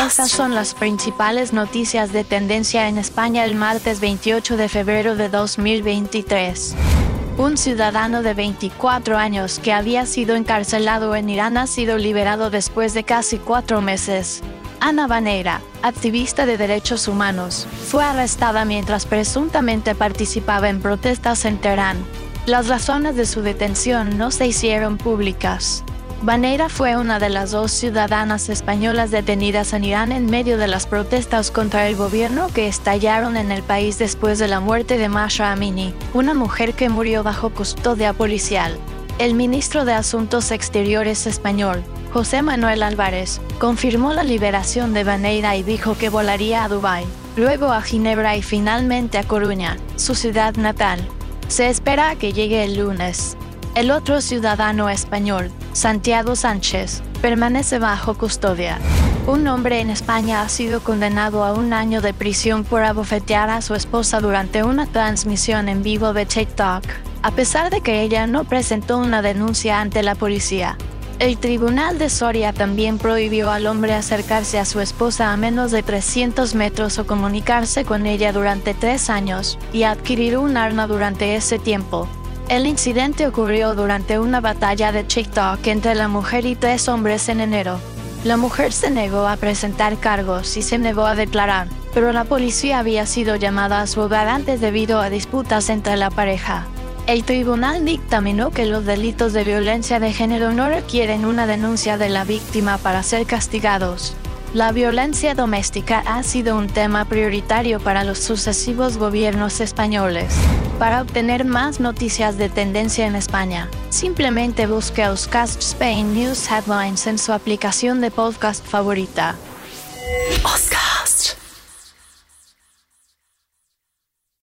Estas son las principales noticias de tendencia en España el martes 28 de febrero de 2023. Un ciudadano de 24 años que había sido encarcelado en Irán ha sido liberado después de casi cuatro meses. Ana Baneira, activista de derechos humanos, fue arrestada mientras presuntamente participaba en protestas en Teherán. Las razones de su detención no se hicieron públicas. Baneira fue una de las dos ciudadanas españolas detenidas en Irán en medio de las protestas contra el gobierno que estallaron en el país después de la muerte de Masha Amini, una mujer que murió bajo custodia policial. El ministro de Asuntos Exteriores español, José Manuel Álvarez, confirmó la liberación de Baneira y dijo que volaría a Dubái, luego a Ginebra y finalmente a Coruña, su ciudad natal. Se espera que llegue el lunes. El otro ciudadano español, Santiago Sánchez, permanece bajo custodia. Un hombre en España ha sido condenado a un año de prisión por abofetear a su esposa durante una transmisión en vivo de TikTok, a pesar de que ella no presentó una denuncia ante la policía. El Tribunal de Soria también prohibió al hombre acercarse a su esposa a menos de 300 metros o comunicarse con ella durante tres años y adquirir un arma durante ese tiempo. El incidente ocurrió durante una batalla de TikTok entre la mujer y tres hombres en enero. La mujer se negó a presentar cargos y se negó a declarar, pero la policía había sido llamada a su hogar antes debido a disputas entre la pareja. El tribunal dictaminó que los delitos de violencia de género no requieren una denuncia de la víctima para ser castigados. La violencia doméstica ha sido un tema prioritario para los sucesivos gobiernos españoles. Para obtener más noticias de tendencia en España, simplemente busque Auscast Spain News Headlines en su aplicación de podcast favorita.